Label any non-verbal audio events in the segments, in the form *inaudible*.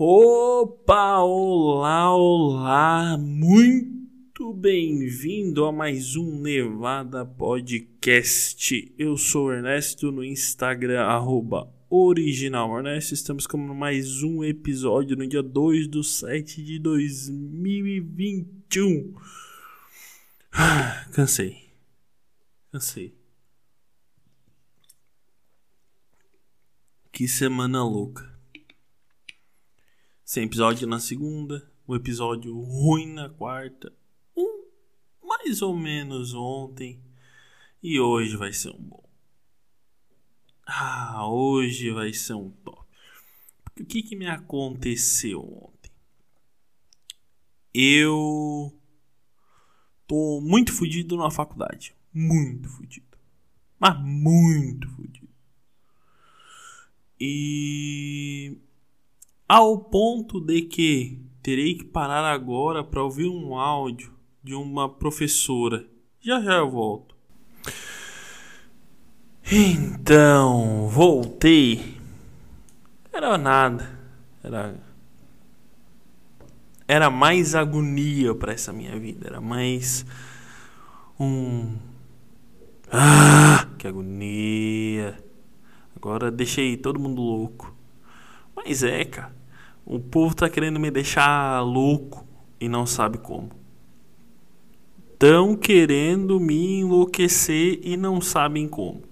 Opa, olá, olá, muito bem-vindo a mais um Nevada Podcast. Eu sou Ernesto no Instagram, arroba original Ernesto. Estamos com mais um episódio no dia 2 do 7 de 2021. Ah, *sighs* cansei, cansei. Que semana louca. Sem episódio na segunda, um episódio ruim na quarta, um mais ou menos ontem e hoje vai ser um bom. Ah, hoje vai ser um top. o que, que me aconteceu ontem? Eu tô muito fudido na faculdade. Muito fudido. Mas muito fudido. E ao ponto de que terei que parar agora para ouvir um áudio de uma professora. Já já eu volto. Então, voltei. Era nada. Era era mais agonia para essa minha vida, era mais um ah, que agonia. Agora deixei todo mundo louco. Mas é, cara. O povo tá querendo me deixar louco e não sabe como. Estão querendo me enlouquecer e não sabem como.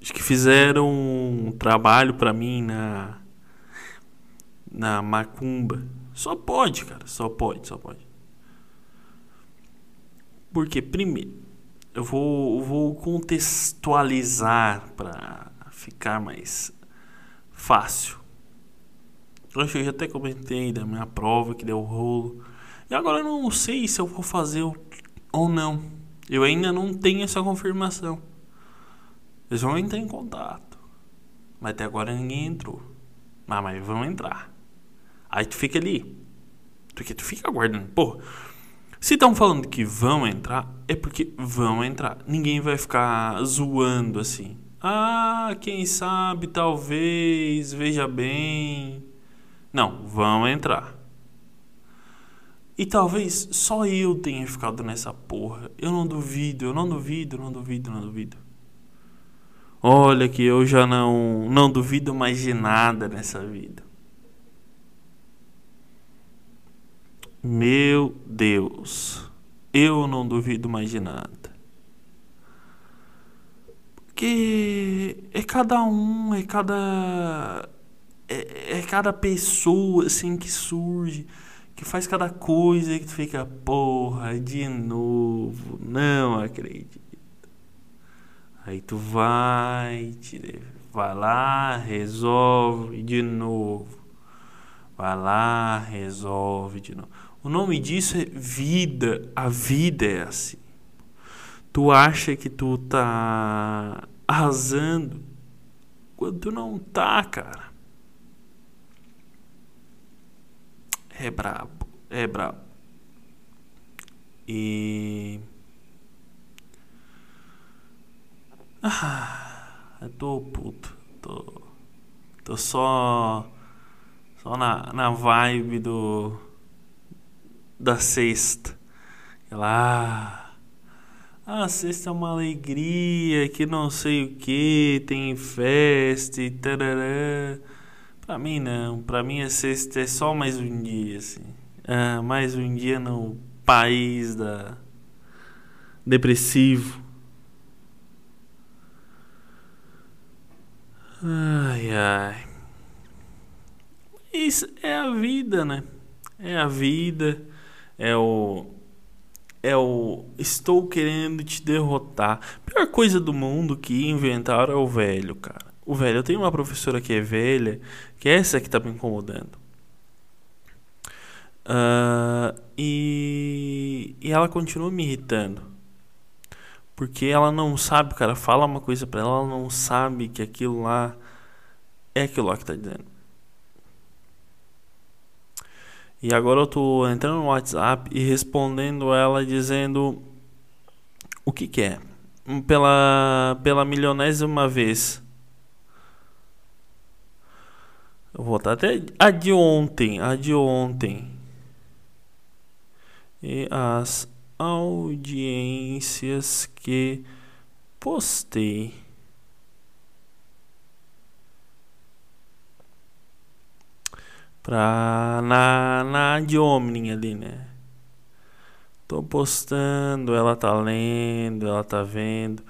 Acho que fizeram um trabalho para mim na na macumba. Só pode, cara, só pode, só pode. Porque primeiro, eu vou, vou contextualizar para ficar mais fácil. Eu já até comentei da minha prova que deu rolo. E agora eu não sei se eu vou fazer ou não. Eu ainda não tenho essa confirmação. Eles vão entrar em contato. Mas até agora ninguém entrou. Ah, mas vão entrar. Aí tu fica ali. Porque tu fica aguardando. Pô, se estão falando que vão entrar, é porque vão entrar. Ninguém vai ficar zoando assim. Ah, quem sabe, talvez, veja bem. Não, vão entrar. E talvez só eu tenha ficado nessa porra. Eu não duvido, eu não duvido, não duvido, não duvido. Olha que eu já não não duvido mais de nada nessa vida. Meu Deus, eu não duvido mais de nada. Porque é cada um, é cada é, é, cada pessoa assim que surge, que faz cada coisa que tu fica, porra, de novo, não acredito. Aí tu vai, te, vai lá, resolve de novo. Vai lá, resolve de novo. O nome disso é vida. A vida é assim. Tu acha que tu tá arrasando quando tu não tá, cara. É brabo, é brabo. E. Ah, eu tô puto. Tô. Tô só. Só na, na vibe do. Da sexta. Lá. Ah, a sexta é uma alegria, que não sei o que, tem festa e tarará. Pra mim não, pra mim a sexta é só mais um dia, assim. É, mais um dia no país da depressivo. Ai ai. Isso é a vida, né? É a vida, é o é o estou querendo te derrotar. Pior coisa do mundo que inventaram é o velho, cara o velho. Eu tenho uma professora que é velha, que é essa que tá me incomodando. Uh, e, e ela continua me irritando. Porque ela não sabe, cara, fala uma coisa pra ela, ela não sabe que aquilo lá é aquilo lá que tá dizendo. E agora eu tô entrando no WhatsApp e respondendo ela dizendo o que que é. Pela, pela milionésima vez. Eu vou botar até a de ontem, a de ontem. E as audiências que postei. Pra na, na de Omni ali, né? Tô postando, ela tá lendo, ela tá vendo.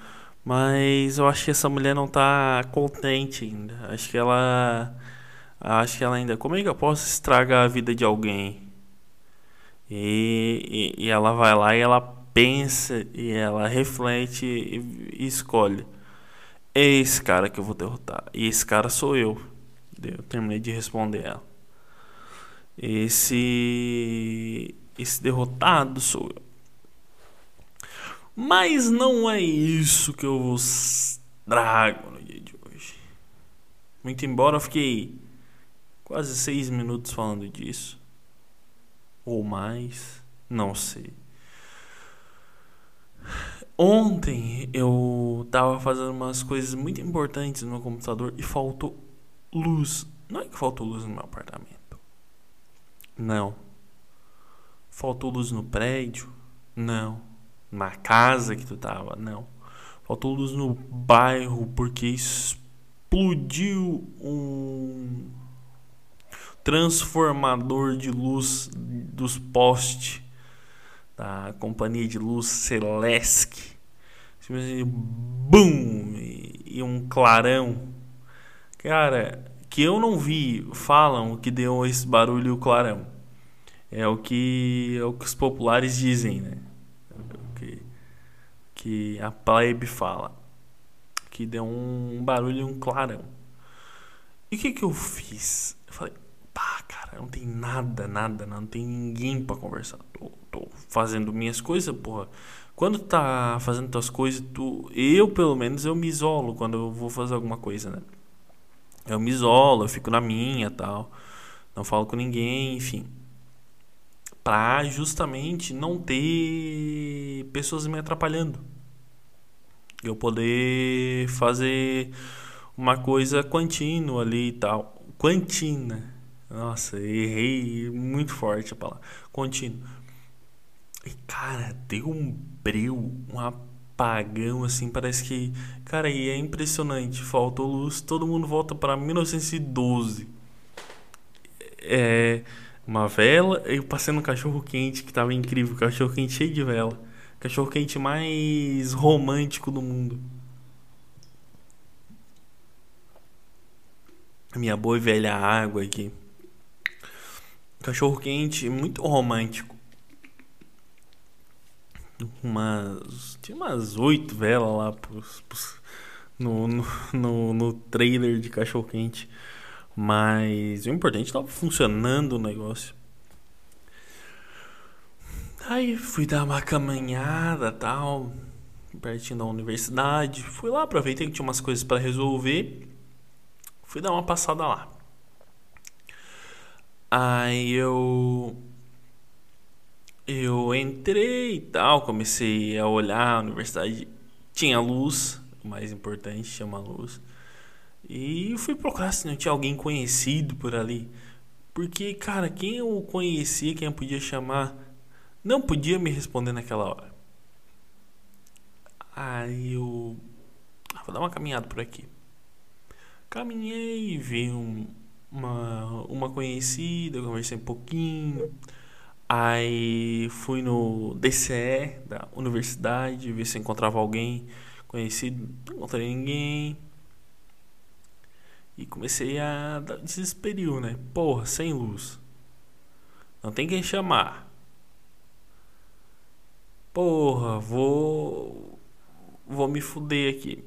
Mas eu acho que essa mulher não tá contente ainda. Acho que ela. Acho que ela ainda. Como é que eu posso estragar a vida de alguém? E, e, e ela vai lá e ela pensa e ela reflete e, e escolhe. É esse cara que eu vou derrotar. E esse cara sou eu. Eu terminei de responder ela. Esse. Esse derrotado sou eu. Mas não é isso que eu vos trago no dia de hoje. Muito embora eu fiquei quase seis minutos falando disso. Ou mais. Não sei. Ontem eu tava fazendo umas coisas muito importantes no meu computador e faltou luz. Não é que faltou luz no meu apartamento. Não. Faltou luz no prédio? Não na casa que tu tava, não. Faltou luz no bairro porque explodiu um transformador de luz dos postes da companhia de luz Celesc. Bum! E um clarão. Cara, que eu não vi, falam que deu esse barulho clarão. É o que, é o que os populares dizem, né? que a plebe fala. Que deu um barulho um clarão. E o que que eu fiz? Eu falei, pá, cara, não tem nada, nada, não tem ninguém para conversar. Tô, tô, fazendo minhas coisas, porra. Quando tá fazendo tuas coisas, tu, eu pelo menos eu me isolo quando eu vou fazer alguma coisa, né? Eu me isolo, eu fico na minha, tal. Não falo com ninguém, enfim para justamente não ter pessoas me atrapalhando. Eu poder fazer uma coisa contínua ali e tal. Quantina. Nossa, errei muito forte a palavra. Contínuo. E cara, deu um breu, um apagão assim, parece que, cara, e é impressionante, faltou luz, todo mundo volta para 1912. É, uma vela, eu passei no cachorro quente que tava incrível, cachorro quente cheio de vela. Cachorro quente mais romântico do mundo. Minha boa e velha água aqui. Cachorro quente muito romântico. Umas. Tinha umas oito velas lá pros, pros, no, no, no, no trailer de cachorro quente. Mas o importante estava funcionando o negócio. Aí fui dar uma caminhada tal, pertinho da universidade. Fui lá, aproveitei que tinha umas coisas para resolver. Fui dar uma passada lá. Aí eu eu entrei e tal, comecei a olhar, a universidade tinha luz, o mais importante, tinha uma luz. E fui procurar se não tinha alguém conhecido por ali. Porque, cara, quem eu conhecia, quem eu podia chamar, não podia me responder naquela hora. Aí eu. Ah, vou dar uma caminhada por aqui. Caminhei, vi um, uma, uma conhecida, conversei um pouquinho. Aí fui no DCE da universidade, ver se encontrava alguém conhecido. Não encontrei ninguém. E comecei a dar desesperio, né? Porra, sem luz. Não tem quem chamar. Porra, vou. Vou me fuder aqui.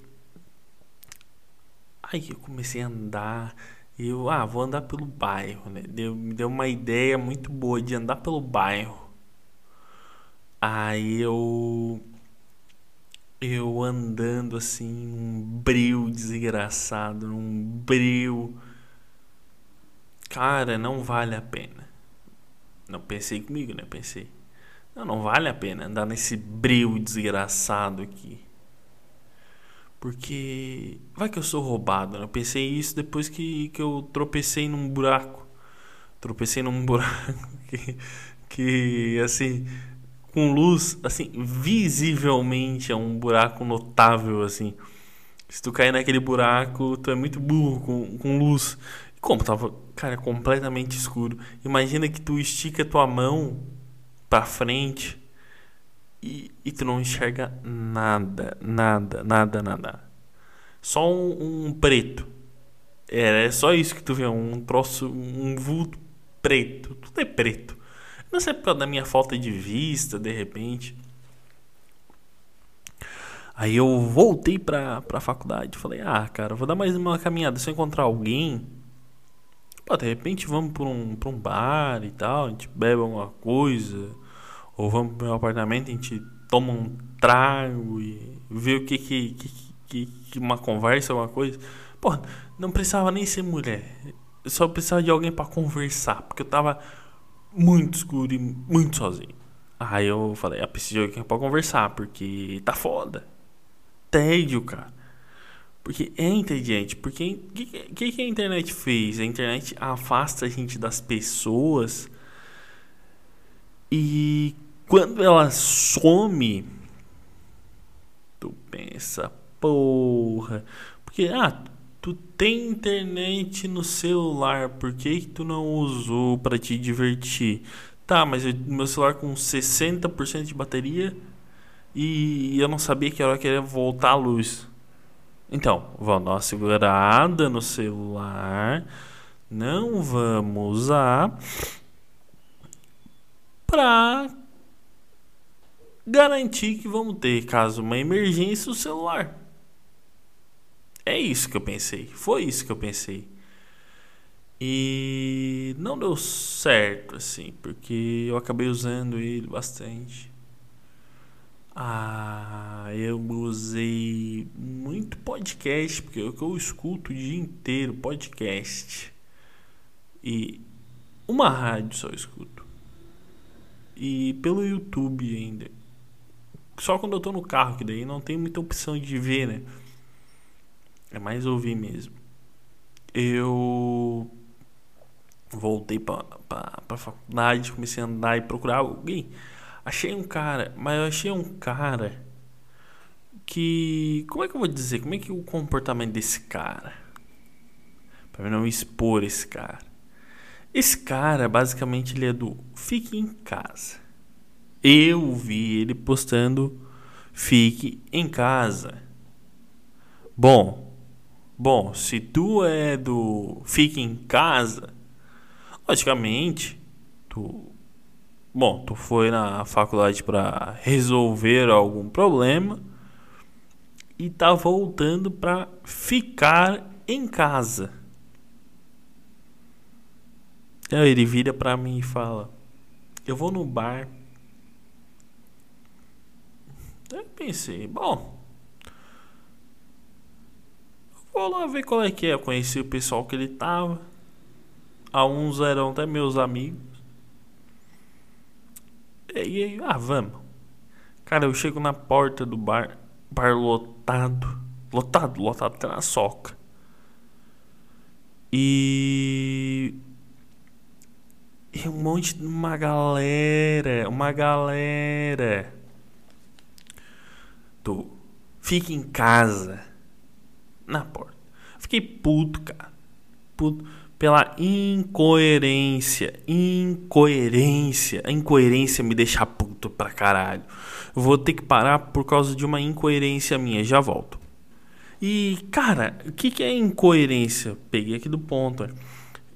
Aí eu comecei a andar. E eu, ah, vou andar pelo bairro, né? Deu, me deu uma ideia muito boa de andar pelo bairro. Aí eu eu andando assim, um breu desgraçado, um breu. Cara, não vale a pena. Não pensei comigo, né? Pensei. Não, não vale a pena andar nesse breu desgraçado aqui. Porque vai que eu sou roubado, né? Eu pensei isso depois que, que eu tropecei num buraco. Tropecei num *laughs* buraco que, que assim, com luz, assim, visivelmente é um buraco notável, assim. Se tu cair naquele buraco, tu é muito burro com, com luz. Como tava, cara, completamente escuro. Imagina que tu estica tua mão pra frente e, e tu não enxerga nada, nada, nada, nada. Só um, um preto. É, é só isso que tu vê, um troço, um vulto preto. Tudo é preto. Não sei por causa da minha falta de vista, de repente. Aí eu voltei pra, pra faculdade. Falei, ah, cara, vou dar mais uma caminhada. Se eu encontrar alguém, pô, de repente vamos pra um, pra um bar e tal. A gente bebe alguma coisa. Ou vamos pro meu apartamento, a gente toma um trago e vê o que que, que, que, que uma conversa, alguma coisa. Pô, não precisava nem ser mulher. Eu só precisava de alguém para conversar. Porque eu tava muito escuro e muito sozinho. Aí eu falei, ah, preciso de alguém pra conversar, porque tá foda. Tédio, cara. Porque é inteligente. Porque o que, que, que, a internet fez? A internet afasta a gente das pessoas. E quando ela some, tu pensa, porra. Porque, ah, tu tem internet no celular, por que, tu não usou para te divertir? Tá, mas eu, meu celular com 60% de bateria e eu não sabia que hora que ia voltar a luz. Então, vamos dar uma segurada no celular. Não vamos usar para garantir que vamos ter, caso uma emergência, o celular. É isso que eu pensei. Foi isso que eu pensei. E não deu certo, assim, porque eu acabei usando ele bastante. Ah, eu usei muito podcast, porque é o que eu escuto o dia inteiro, podcast. E uma rádio só eu escuto. E pelo YouTube ainda. Só quando eu tô no carro, que daí não tem muita opção de ver, né? É mais ouvir mesmo. Eu voltei pra, pra, pra faculdade, comecei a andar e procurar alguém. Achei um cara, mas eu achei um cara que. Como é que eu vou dizer? Como é que é o comportamento desse cara? Pra não expor esse cara. Esse cara, basicamente, ele é do fique em casa. Eu vi ele postando fique em casa. Bom, Bom, se tu é do fique em casa, logicamente, tu bom, tu foi na faculdade para resolver algum problema e tá voltando para ficar em casa. Aí ele vira para mim e fala: "Eu vou no bar". Eu pensei, bom, Vou lá ver qual é que é. Eu conheci o pessoal que ele tava. Alguns eram até meus amigos. E aí, ah, vamos. Cara, eu chego na porta do bar. Bar lotado. Lotado, lotado até na soca. E. E um monte de uma galera. Uma galera. Do. Fica em casa na porta. Fiquei puto, cara. Puto pela incoerência. Incoerência. A incoerência me deixa puto pra caralho. Vou ter que parar por causa de uma incoerência minha. Já volto. E, cara, o que, que é incoerência? Peguei aqui do ponto.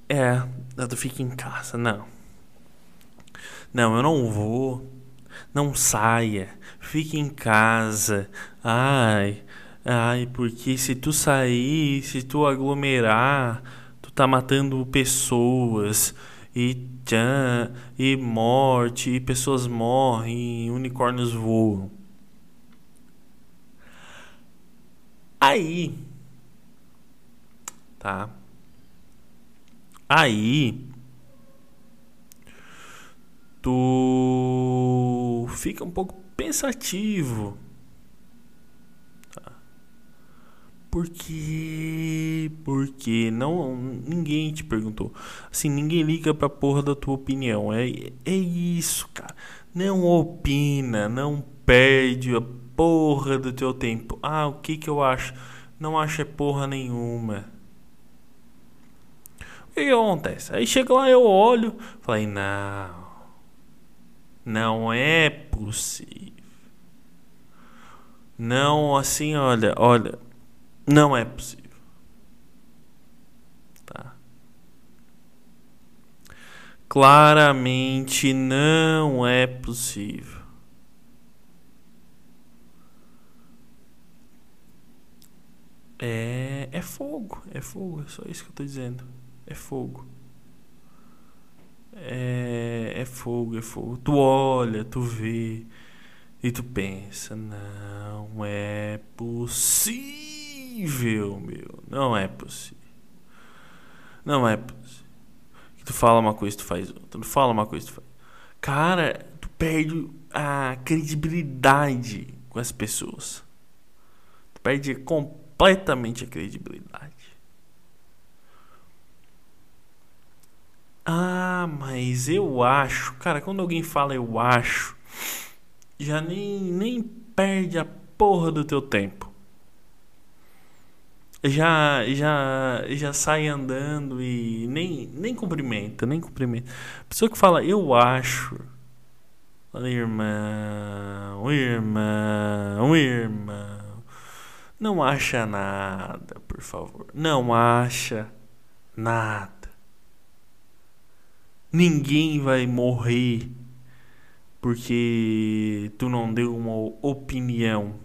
É, tu fica em casa. Não. Não, eu não vou. Não saia. Fique em casa. Ai, Ai, porque se tu sair, se tu aglomerar, tu tá matando pessoas e tchan, e morte, e pessoas morrem, e unicórnios voam. Aí, tá? Aí, tu fica um pouco pensativo Porque. Porque não. Ninguém te perguntou. Assim, ninguém liga pra porra da tua opinião. É, é isso, cara. Não opina, não perde a porra do teu tempo. Ah, o que que eu acho? Não acho é porra nenhuma. O que, que acontece? Aí chega lá, eu olho, falei, não. Não é possível. Não, assim, olha, olha, não é possível. Tá? Claramente não é possível. É, é fogo, é fogo, é só isso que eu tô dizendo. É fogo. É, é fogo, é fogo. Tu olha, tu vê e tu pensa, não é possível, meu. Não é possível. Não é possível. Tu fala uma coisa, tu faz outra. Tu fala uma coisa, tu faz. Cara, tu perde a credibilidade com as pessoas. Tu perde completamente a credibilidade. Ah, mas eu acho. Cara, quando alguém fala eu acho já nem, nem perde a porra do teu tempo. Já, já, já sai andando e nem, nem cumprimenta, nem cumprimenta. Pessoa que fala, eu acho. Fala, irmão, irmão, irmão. Não acha nada, por favor. Não acha nada. Ninguém vai morrer porque tu não deu uma opinião.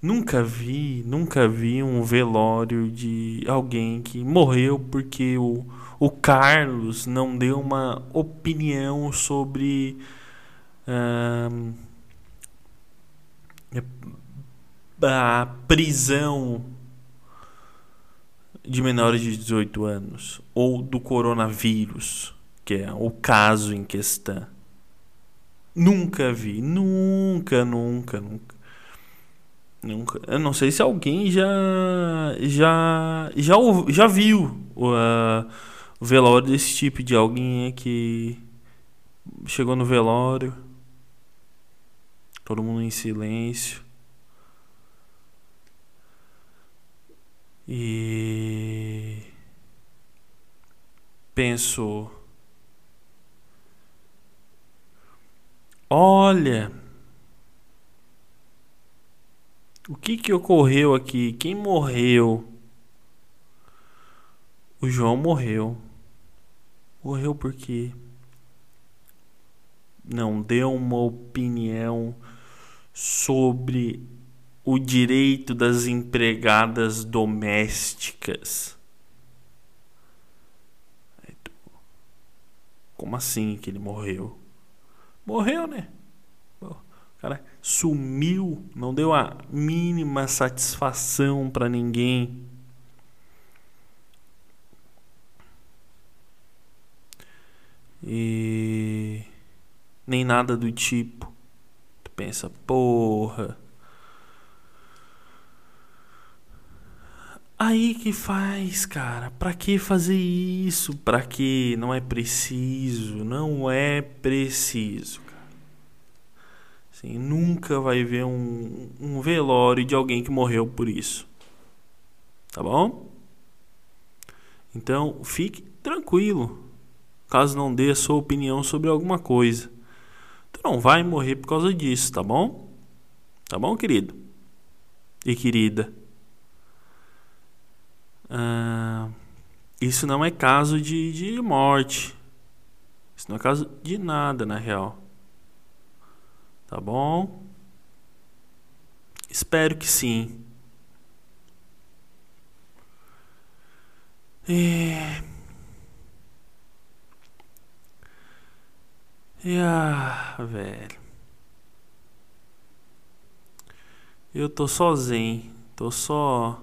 Nunca vi, nunca vi um velório de alguém que morreu porque o, o Carlos não deu uma opinião sobre a prisão de menores de 18 anos ou do coronavírus, que é o caso em questão. Nunca vi. Nunca, nunca, nunca. Nunca. Eu não sei se alguém já já já, já viu o, uh, o velório desse tipo de alguém que chegou no velório, todo mundo em silêncio. E pensou Olha, o que que ocorreu aqui? Quem morreu? O João morreu. Morreu porque não deu uma opinião sobre o direito das empregadas domésticas. Como assim que ele morreu? Morreu, né? O cara sumiu, não deu a mínima satisfação para ninguém. E nem nada do tipo. Tu pensa, porra. Aí que faz, cara? Pra que fazer isso? Pra que não é preciso? Não é preciso, cara. Assim, nunca vai ver um, um velório de alguém que morreu por isso. Tá bom? Então, fique tranquilo. Caso não dê a sua opinião sobre alguma coisa. Tu não vai morrer por causa disso, tá bom? Tá bom, querido? E querida? Ah, isso não é caso de, de morte. Isso não é caso de nada, na real. Tá bom? Espero que sim. E... E ah, velho. Eu tô sozinho. Tô só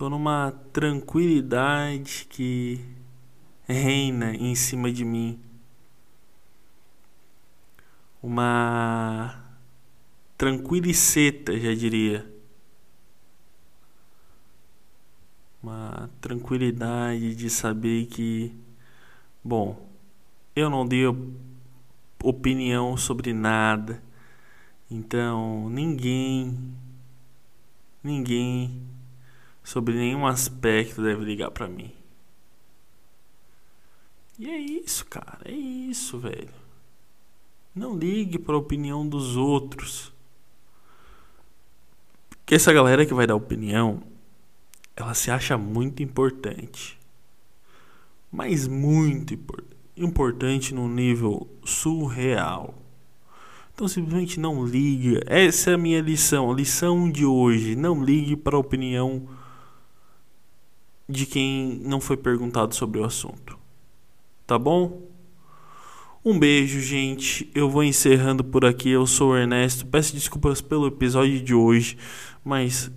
Tô numa tranquilidade que reina em cima de mim. Uma tranquila seta, já diria. Uma tranquilidade de saber que, bom, eu não dei opinião sobre nada. Então, ninguém ninguém sobre nenhum aspecto deve ligar para mim. E é isso, cara, é isso, velho. Não ligue para a opinião dos outros. Porque essa galera que vai dar opinião, ela se acha muito importante. Mas muito importante. Importante num nível surreal. Então simplesmente não liga. Essa é a minha lição. A lição de hoje. Não ligue para a opinião de quem não foi perguntado sobre o assunto. Tá bom? Um beijo, gente. Eu vou encerrando por aqui. Eu sou o Ernesto. Peço desculpas pelo episódio de hoje, mas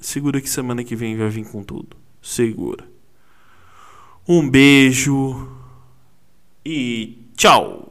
segura que semana que vem vai vir com tudo. Segura. Um beijo e tchau.